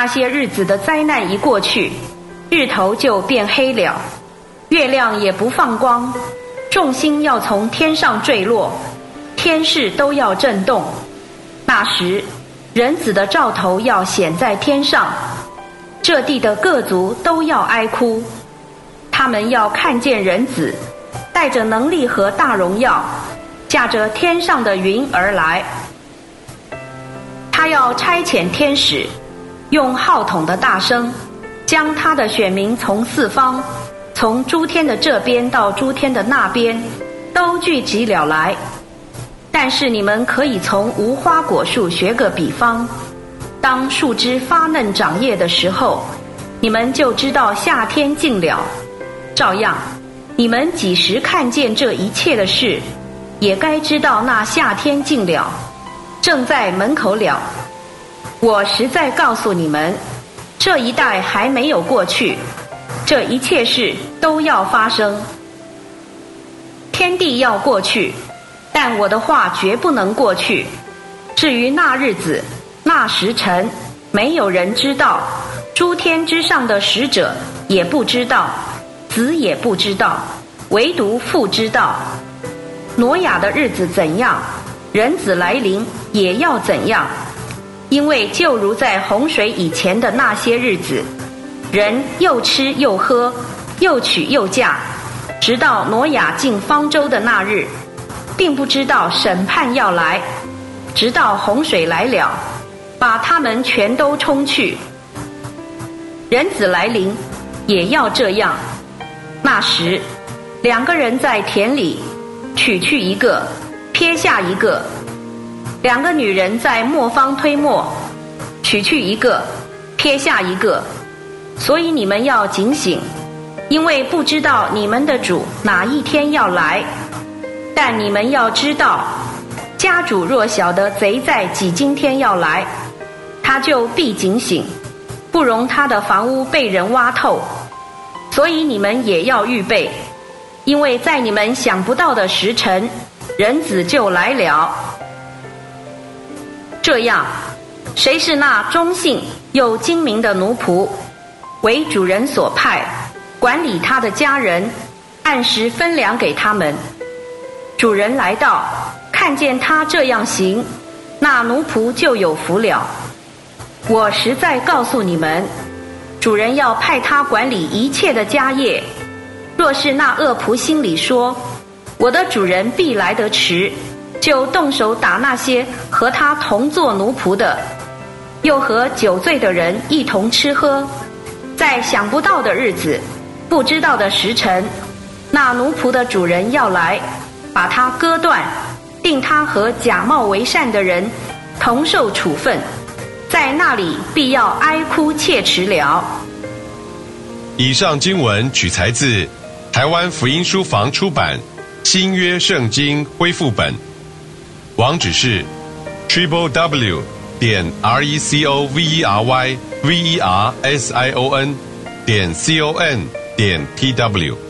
那些日子的灾难一过去，日头就变黑了，月亮也不放光，众星要从天上坠落，天势都要震动。那时，人子的兆头要显在天上，这地的各族都要哀哭，他们要看见人子，带着能力和大荣耀，驾着天上的云而来。他要差遣天使，用号筒的大声，将他的选民从四方，从诸天的这边到诸天的那边，都聚集了来。但是你们可以从无花果树学个比方，当树枝发嫩长叶的时候，你们就知道夏天近了。照样，你们几时看见这一切的事，也该知道那夏天近了。正在门口了，我实在告诉你们，这一代还没有过去，这一切事都要发生。天地要过去，但我的话绝不能过去。至于那日子、那时辰，没有人知道，诸天之上的使者也不知道，子也不知道，唯独父知道。挪亚的日子怎样？人子来临也要怎样？因为就如在洪水以前的那些日子，人又吃又喝，又娶又嫁，直到挪亚进方舟的那日，并不知道审判要来，直到洪水来了，把他们全都冲去。人子来临也要这样。那时，两个人在田里，取去一个。撇下一个，两个女人在磨坊推磨，取去一个，撇下一个，所以你们要警醒，因为不知道你们的主哪一天要来。但你们要知道，家主若晓得贼在几今天要来，他就必警醒，不容他的房屋被人挖透。所以你们也要预备，因为在你们想不到的时辰。人子就来了。这样，谁是那忠信又精明的奴仆，为主人所派，管理他的家人，按时分粮给他们。主人来到，看见他这样行，那奴仆就有福了。我实在告诉你们，主人要派他管理一切的家业。若是那恶仆心里说，我的主人必来得迟，就动手打那些和他同做奴仆的，又和酒醉的人一同吃喝，在想不到的日子，不知道的时辰，那奴仆的主人要来，把他割断，定他和假冒为善的人同受处分，在那里必要哀哭切齿了。以上经文取材自台湾福音书房出版。新约圣经恢复本，网址是 triple w 点 r e c o v e r y v e r s i o n 点 c o n 点 t w。